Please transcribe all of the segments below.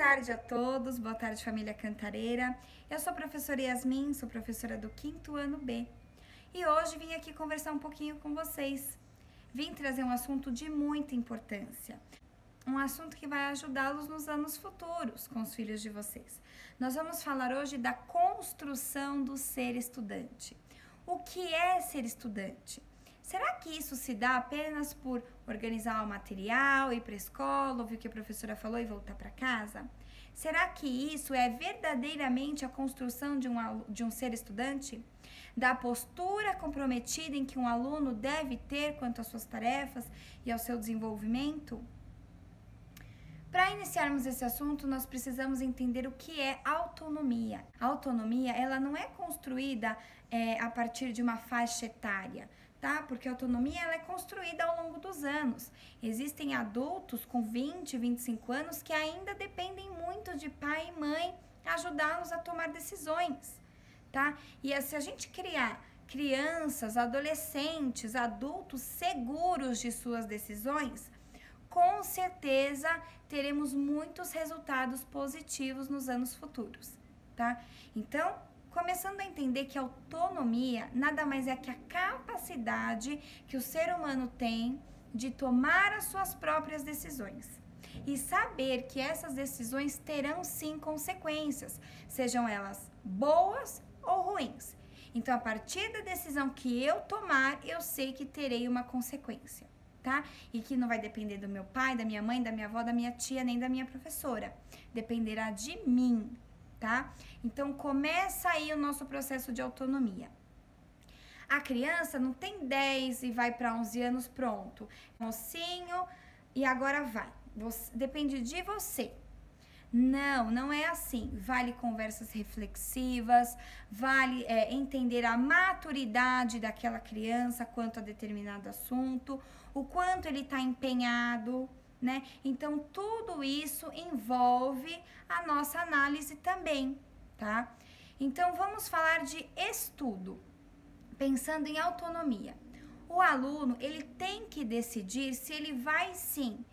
tarde a todos, boa tarde família Cantareira. Eu sou a professora Yasmin, sou professora do quinto ano B e hoje vim aqui conversar um pouquinho com vocês. Vim trazer um assunto de muita importância, um assunto que vai ajudá-los nos anos futuros com os filhos de vocês. Nós vamos falar hoje da construção do ser estudante. O que é ser estudante? Será que isso se dá apenas por organizar o material, ir para a escola, ouvir o que a professora falou e voltar para casa? Será que isso é verdadeiramente a construção de um, de um ser estudante? Da postura comprometida em que um aluno deve ter quanto às suas tarefas e ao seu desenvolvimento? Para iniciarmos esse assunto, nós precisamos entender o que é autonomia. A autonomia, ela não é construída é, a partir de uma faixa etária tá? Porque a autonomia ela é construída ao longo dos anos. Existem adultos com 20, 25 anos que ainda dependem muito de pai e mãe ajudá-los a tomar decisões, tá? E se a gente criar crianças, adolescentes, adultos seguros de suas decisões, com certeza teremos muitos resultados positivos nos anos futuros, tá? Então, começando a entender que autonomia nada mais é que a capacidade que o ser humano tem de tomar as suas próprias decisões. E saber que essas decisões terão sim consequências, sejam elas boas ou ruins. Então, a partir da decisão que eu tomar, eu sei que terei uma consequência, tá? E que não vai depender do meu pai, da minha mãe, da minha avó, da minha tia, nem da minha professora. Dependerá de mim, tá? Então começa aí o nosso processo de autonomia. A criança não tem 10 e vai para 11 anos pronto. Mocinho e agora vai. Você, depende de você. Não, não é assim. Vale conversas reflexivas, vale é, entender a maturidade daquela criança quanto a determinado assunto, o quanto ele está empenhado, né? Então, tudo isso envolve a nossa análise também, tá? Então, vamos falar de estudo, pensando em autonomia. O aluno, ele tem que decidir se ele vai sim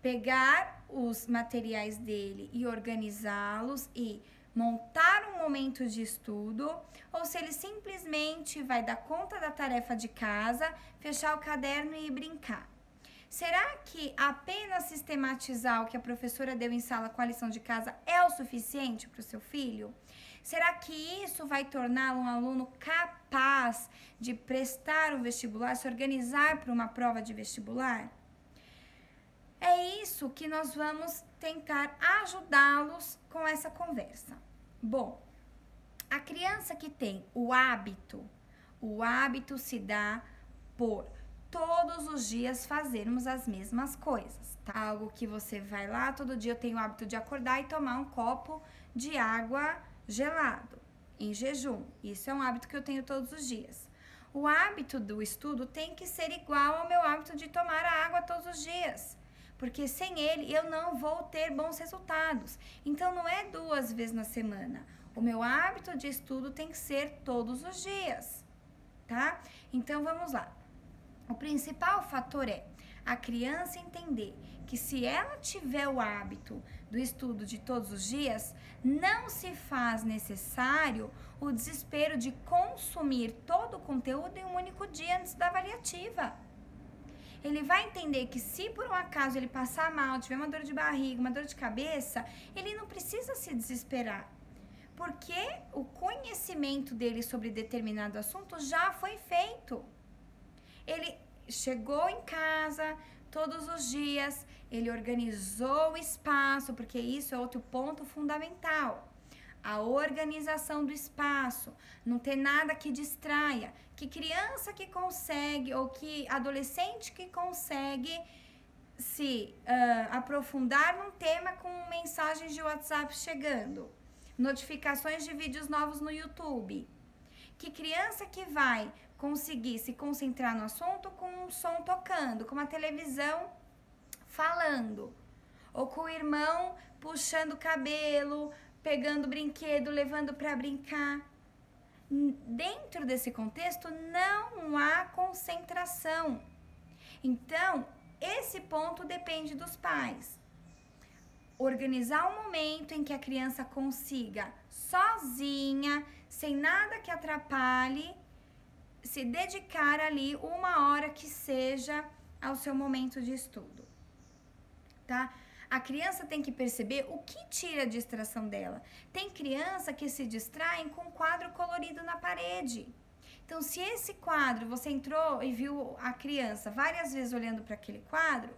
pegar os materiais dele e organizá-los e montar um momento de estudo ou se ele simplesmente vai dar conta da tarefa de casa, fechar o caderno e brincar. Será que apenas sistematizar o que a professora deu em sala com a lição de casa é o suficiente para o seu filho? Será que isso vai torná-lo um aluno capaz de prestar o vestibular, se organizar para uma prova de vestibular? É isso que nós vamos tentar ajudá-los com essa conversa. Bom, a criança que tem o hábito, o hábito se dá por todos os dias fazermos as mesmas coisas, tá? Algo que você vai lá, todo dia eu tenho o hábito de acordar e tomar um copo de água gelado, em jejum. Isso é um hábito que eu tenho todos os dias. O hábito do estudo tem que ser igual ao meu hábito de tomar a água todos os dias. Porque sem ele eu não vou ter bons resultados. Então não é duas vezes na semana. O meu hábito de estudo tem que ser todos os dias, tá? Então vamos lá. O principal fator é a criança entender que se ela tiver o hábito do estudo de todos os dias, não se faz necessário o desespero de consumir todo o conteúdo em um único dia antes da avaliativa. Ele vai entender que se por um acaso ele passar mal, tiver uma dor de barriga, uma dor de cabeça, ele não precisa se desesperar. Porque o conhecimento dele sobre determinado assunto já foi feito ele chegou em casa todos os dias, ele organizou o espaço, porque isso é outro ponto fundamental. A organização do espaço, não ter nada que distraia. Que criança que consegue, ou que adolescente que consegue se uh, aprofundar num tema com mensagens de WhatsApp chegando, notificações de vídeos novos no YouTube. Que criança que vai conseguir se concentrar no assunto com um som tocando, com uma televisão falando, ou com o irmão puxando o cabelo, pegando o brinquedo, levando para brincar. Dentro desse contexto não há concentração. Então, esse ponto depende dos pais. Organizar um momento em que a criança consiga sozinha, sem nada que atrapalhe, se dedicar ali uma hora que seja ao seu momento de estudo, tá? A criança tem que perceber o que tira a distração dela. Tem criança que se distraem com um quadro colorido na parede. Então, se esse quadro você entrou e viu a criança várias vezes olhando para aquele quadro,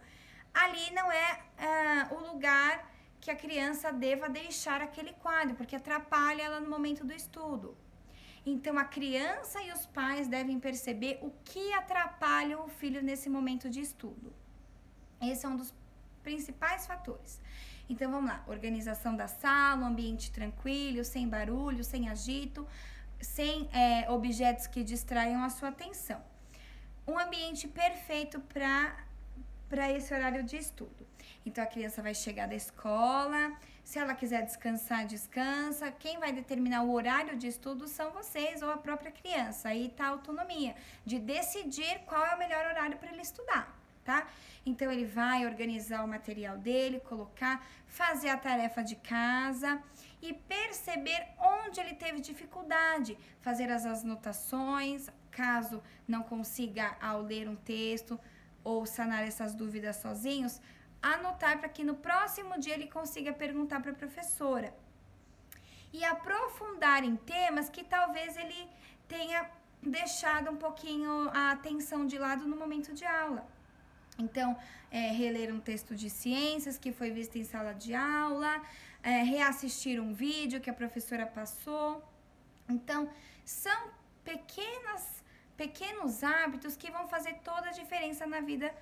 ali não é uh, o lugar que a criança deva deixar aquele quadro, porque atrapalha ela no momento do estudo. Então, a criança e os pais devem perceber o que atrapalha o filho nesse momento de estudo. Esse é um dos principais fatores. Então, vamos lá: organização da sala, ambiente tranquilo, sem barulho, sem agito, sem é, objetos que distraiam a sua atenção. Um ambiente perfeito para esse horário de estudo. Então a criança vai chegar da escola, se ela quiser descansar, descansa. Quem vai determinar o horário de estudo são vocês ou a própria criança. Aí tá a autonomia de decidir qual é o melhor horário para ele estudar, tá? Então ele vai organizar o material dele, colocar, fazer a tarefa de casa e perceber onde ele teve dificuldade, fazer as anotações, caso não consiga ao ler um texto ou sanar essas dúvidas sozinhos, anotar para que no próximo dia ele consiga perguntar para a professora. E aprofundar em temas que talvez ele tenha deixado um pouquinho a atenção de lado no momento de aula. Então, é, reler um texto de ciências que foi visto em sala de aula, é, reassistir um vídeo que a professora passou. Então, são pequenas, pequenos hábitos que vão fazer toda a diferença na vida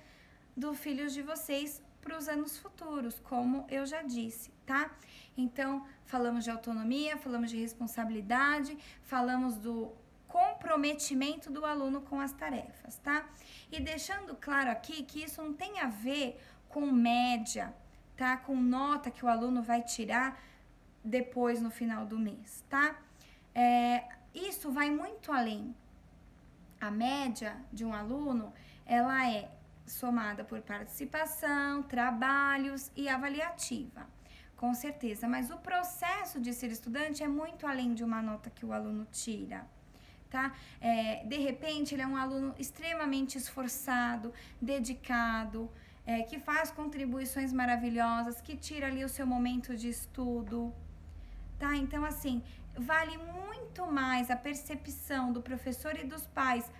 dos filhos de vocês para os anos futuros, como eu já disse, tá? Então, falamos de autonomia, falamos de responsabilidade, falamos do comprometimento do aluno com as tarefas, tá? E deixando claro aqui que isso não tem a ver com média, tá? Com nota que o aluno vai tirar depois no final do mês, tá? É, isso vai muito além. A média de um aluno, ela é somada por participação, trabalhos e avaliativa. Com certeza, mas o processo de ser estudante é muito além de uma nota que o aluno tira. Tá? É, de repente, ele é um aluno extremamente esforçado, dedicado, é, que faz contribuições maravilhosas, que tira ali o seu momento de estudo. Tá? Então, assim, vale muito mais a percepção do professor e dos pais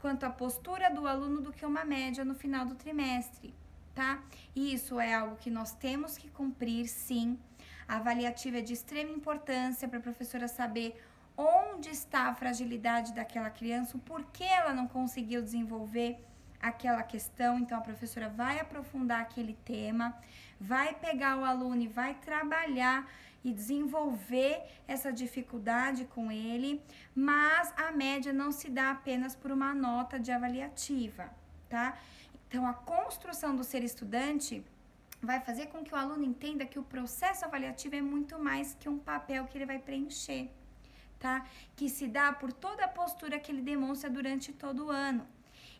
quanto à postura do aluno do que uma média no final do trimestre, tá? E isso é algo que nós temos que cumprir, sim. A avaliativa é de extrema importância para a professora saber onde está a fragilidade daquela criança, o porquê ela não conseguiu desenvolver aquela questão. Então, a professora vai aprofundar aquele tema, vai pegar o aluno e vai trabalhar e desenvolver essa dificuldade com ele, mas a média não se dá apenas por uma nota de avaliativa, tá? Então, a construção do ser estudante vai fazer com que o aluno entenda que o processo avaliativo é muito mais que um papel que ele vai preencher, tá? Que se dá por toda a postura que ele demonstra durante todo o ano.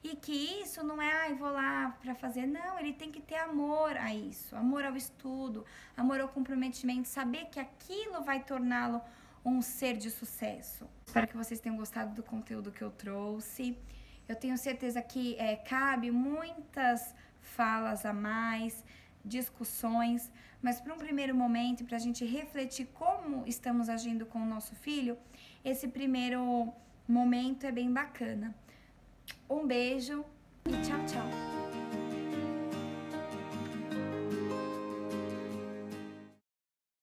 E que isso não é, ai, ah, vou lá para fazer. Não, ele tem que ter amor a isso, amor ao estudo, amor ao comprometimento, saber que aquilo vai torná-lo um ser de sucesso. Espero que vocês tenham gostado do conteúdo que eu trouxe. Eu tenho certeza que é, cabe muitas falas a mais, discussões, mas para um primeiro momento, para a gente refletir como estamos agindo com o nosso filho, esse primeiro momento é bem bacana. Um beijo e tchau, tchau!